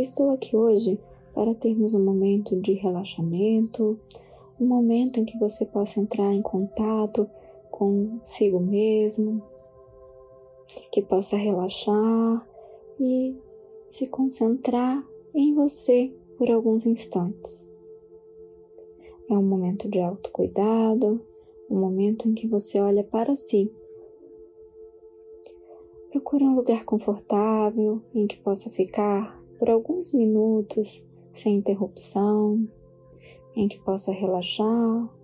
Estou aqui hoje para termos um momento de relaxamento, um momento em que você possa entrar em contato consigo mesmo, que possa relaxar e se concentrar em você por alguns instantes. É um momento de autocuidado, um momento em que você olha para si. Procure um lugar confortável em que possa ficar por alguns minutos sem interrupção, em que possa relaxar.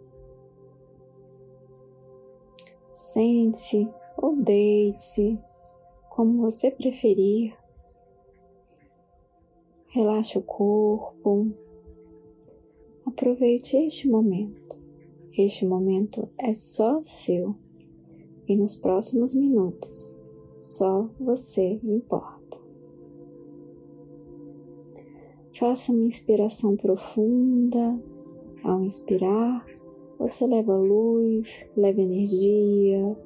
Sente-se ou deite-se, como você preferir. Relaxe o corpo. Aproveite este momento. Este momento é só seu e nos próximos minutos só você importa. Faça uma inspiração profunda. Ao inspirar, você leva luz, leva energia,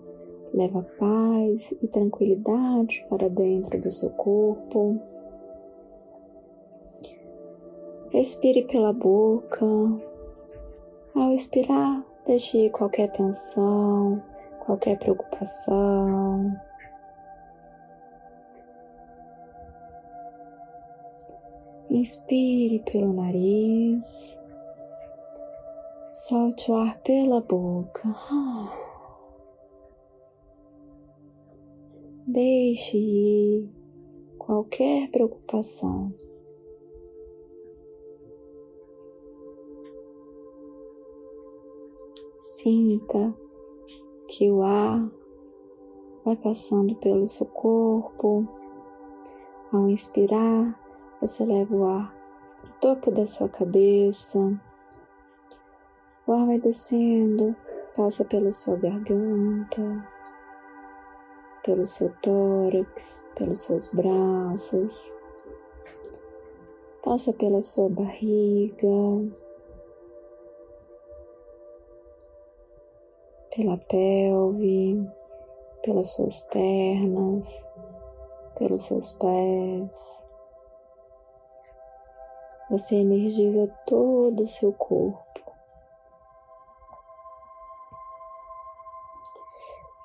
leva paz e tranquilidade para dentro do seu corpo. Expire pela boca. Ao expirar, deixe qualquer tensão, qualquer preocupação, Inspire pelo nariz, solte o ar pela boca. Deixe ir qualquer preocupação. Sinta que o ar vai passando pelo seu corpo. Ao inspirar, você leva o ar para o topo da sua cabeça. O ar vai descendo, passa pela sua garganta, pelo seu tórax, pelos seus braços, passa pela sua barriga, pela pelve, pelas suas pernas, pelos seus pés. Você energiza todo o seu corpo.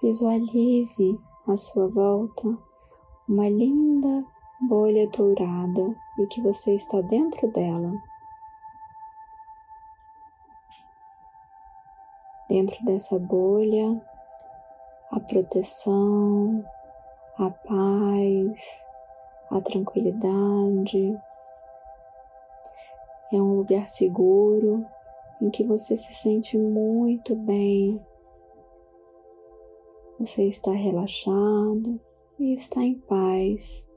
Visualize à sua volta uma linda bolha dourada e que você está dentro dela. Dentro dessa bolha, a proteção, a paz, a tranquilidade, é um lugar seguro em que você se sente muito bem. Você está relaxado e está em paz.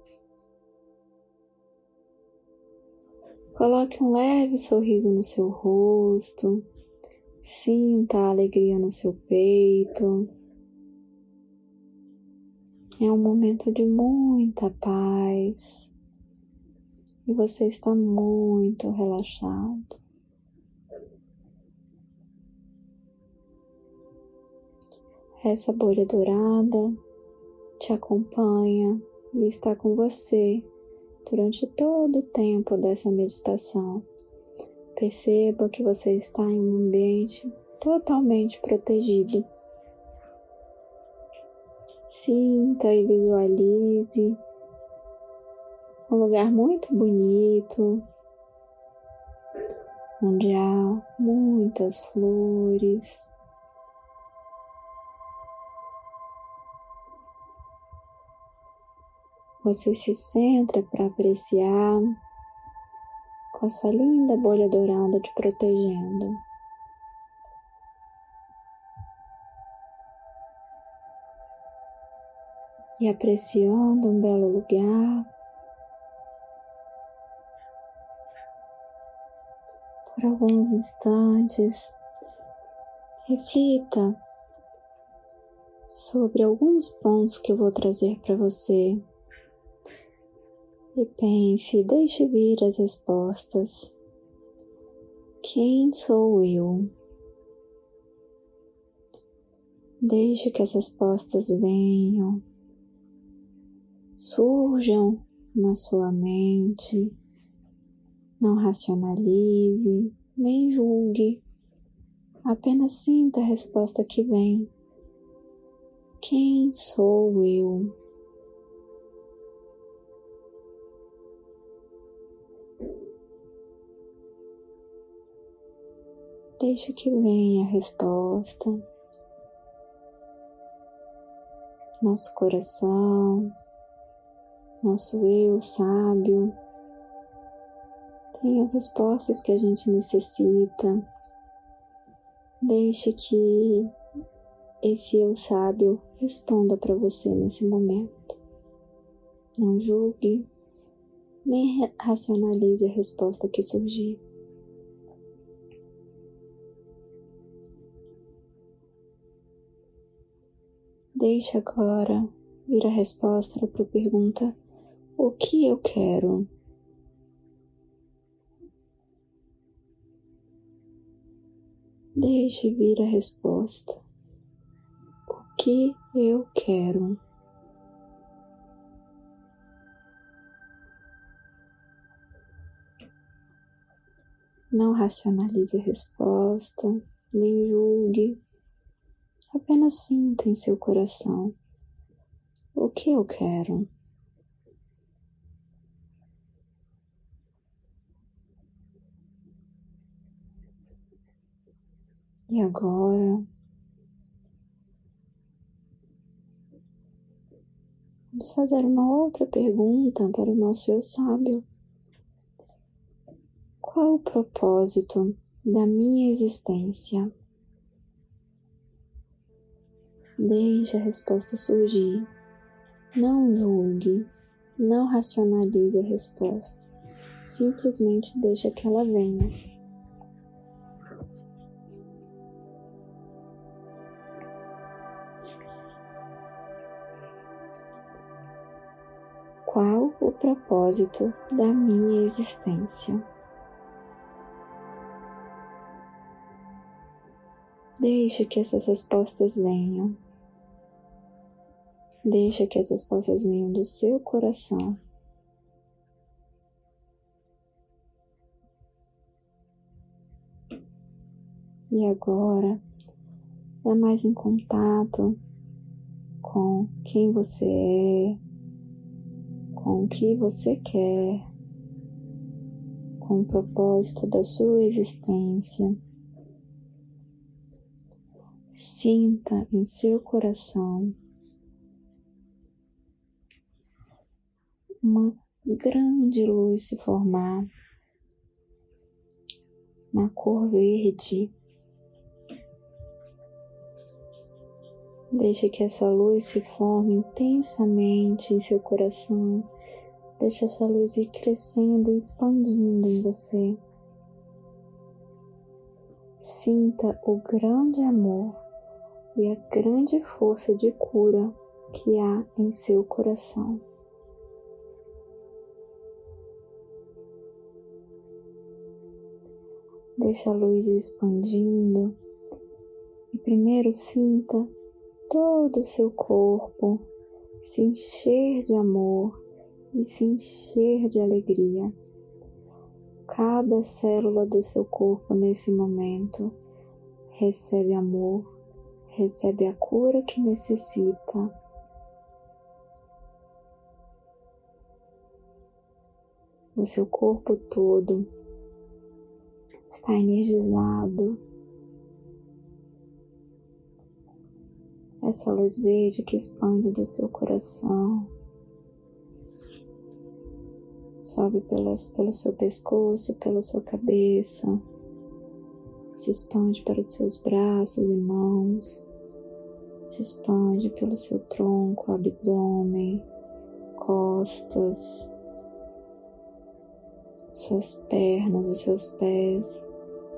Coloque um leve sorriso no seu rosto, sinta a alegria no seu peito. É um momento de muita paz e você está muito relaxado. Essa bolha dourada te acompanha e está com você durante todo o tempo dessa meditação. Perceba que você está em um ambiente totalmente protegido. Sinta e visualize um lugar muito bonito, onde há muitas flores. Você se centra para apreciar com a sua linda bolha dourada te protegendo. e apreciando um belo lugar. Por alguns instantes, reflita sobre alguns pontos que eu vou trazer para você e pense, deixe vir as respostas. Quem sou eu? Deixe que as respostas venham, surjam na sua mente. Não racionalize, nem julgue. Apenas sinta a resposta que vem. Quem sou eu? Deixe que venha a resposta. Nosso coração, nosso eu sábio, tem as respostas que a gente necessita. Deixe que esse eu sábio responda para você nesse momento. Não julgue, nem racionalize a resposta que surgir. Deixe agora vir a resposta para a pergunta: o que eu quero? Deixe vir a resposta: o que eu quero? Não racionalize a resposta, nem julgue. Apenas sinta em seu coração o que eu quero. E agora, vamos fazer uma outra pergunta para o nosso eu sábio. Qual o propósito da minha existência? Deixe a resposta surgir. Não julgue, não racionalize a resposta. Simplesmente deixe que ela venha. Propósito da minha existência? Deixe que essas respostas venham. Deixa que as respostas venham do seu coração. E agora, é mais em contato com quem você é, com o que você quer, com o propósito da sua existência. Sinta em seu coração uma grande luz se formar na cor verde. Deixe que essa luz se forme intensamente em seu coração. Deixe essa luz ir crescendo e expandindo em você. Sinta o grande amor e a grande força de cura que há em seu coração. Deixa a luz expandindo e primeiro sinta todo o seu corpo se encher de amor e se encher de alegria. Cada célula do seu corpo nesse momento recebe amor, recebe a cura que necessita. O seu corpo todo está energizado. Essa luz verde que expande do seu coração sobe pelo seu pescoço, pela sua cabeça, se expande para os seus braços e mãos, se expande pelo seu tronco, abdômen, costas, suas pernas, os seus pés.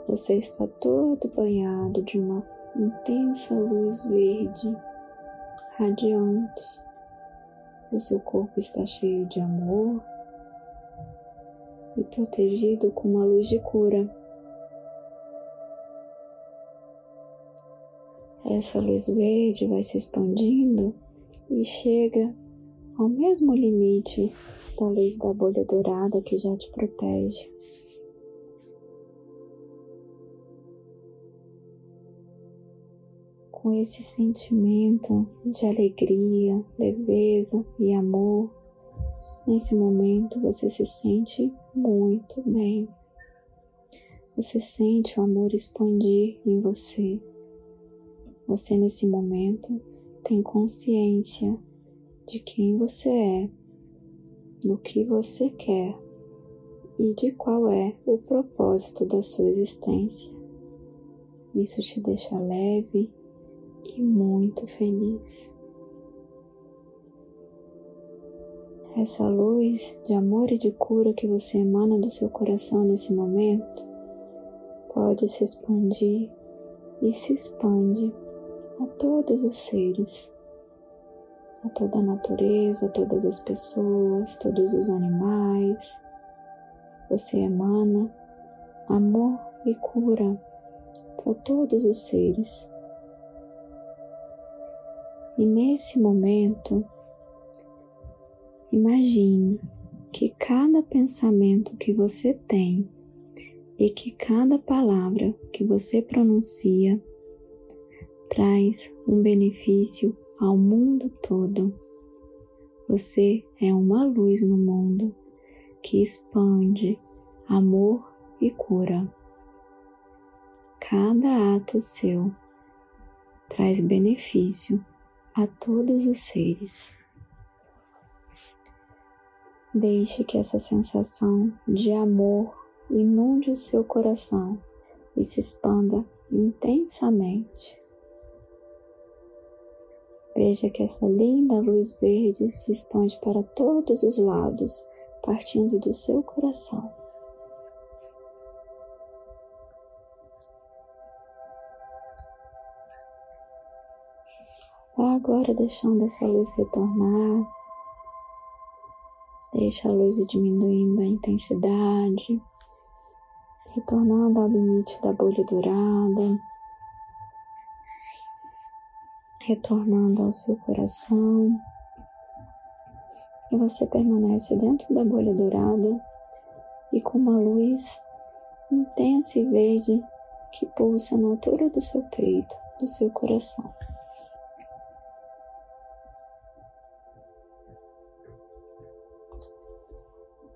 Você está todo banhado de uma intensa luz verde, radiante. O seu corpo está cheio de amor e protegido com uma luz de cura. Essa luz verde vai se expandindo e chega ao mesmo limite da luz da bolha dourada que já te protege. Com esse sentimento de alegria, leveza e amor, nesse momento você se sente muito bem. Você sente o amor expandir em você. Você nesse momento tem consciência de quem você é, do que você quer e de qual é o propósito da sua existência. Isso te deixa leve e muito feliz. Essa luz de amor e de cura que você emana do seu coração nesse momento pode se expandir e se expande a todos os seres, a toda a natureza, a todas as pessoas, todos os animais. Você emana amor e cura para todos os seres. E nesse momento, imagine que cada pensamento que você tem e que cada palavra que você pronuncia traz um benefício ao mundo todo. Você é uma luz no mundo que expande amor e cura. Cada ato seu traz benefício a todos os seres. Deixe que essa sensação de amor inunde o seu coração e se expanda intensamente. Veja que essa linda luz verde se expande para todos os lados, partindo do seu coração. Vá agora deixando essa luz retornar. Deixa a luz diminuindo a intensidade, retornando ao limite da bolha dourada retornando ao seu coração. E você permanece dentro da bolha dourada e com uma luz intensa e verde que pulsa na altura do seu peito, do seu coração.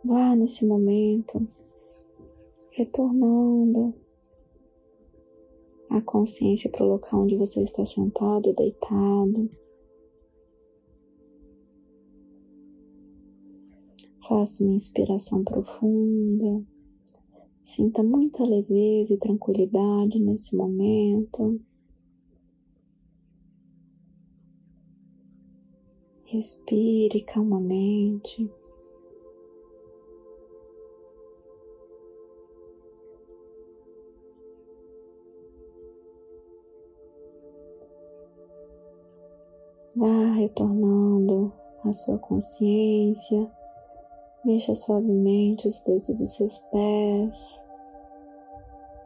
Vá nesse momento retornando a consciência para o local onde você está sentado deitado. Faça uma inspiração profunda. Sinta muita leveza e tranquilidade nesse momento. Respire calmamente. Vá retornando a sua consciência, mexa suavemente os dedos dos seus pés,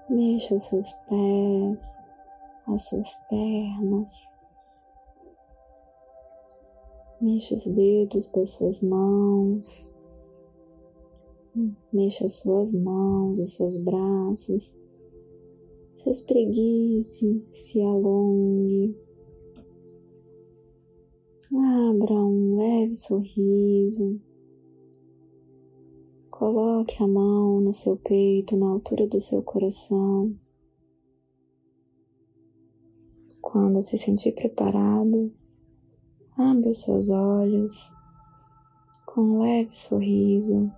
mexa os seus pés, as suas pernas, mexa os dedos das suas mãos, mexa as suas mãos, os seus braços, se espreguice, se alongue. Abra um leve sorriso. Coloque a mão no seu peito, na altura do seu coração. Quando se sentir preparado, abra os seus olhos com um leve sorriso,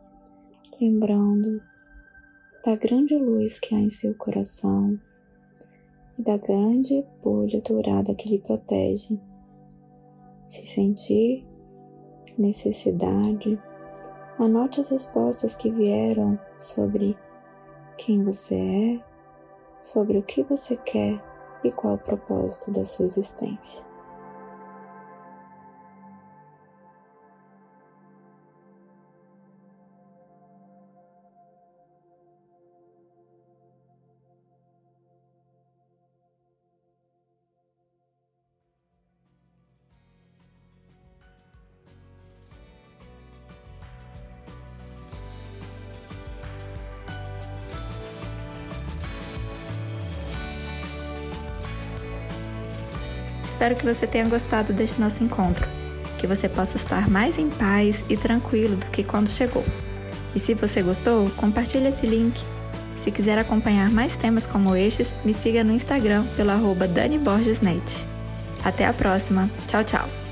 lembrando da grande luz que há em seu coração e da grande bolha dourada que lhe protege. Se sentir necessidade, anote as respostas que vieram sobre quem você é, sobre o que você quer e qual o propósito da sua existência. Espero que você tenha gostado deste nosso encontro, que você possa estar mais em paz e tranquilo do que quando chegou. E se você gostou, compartilhe esse link. Se quiser acompanhar mais temas como estes, me siga no Instagram pelo arroba Dani Borges Net. Até a próxima. Tchau, tchau.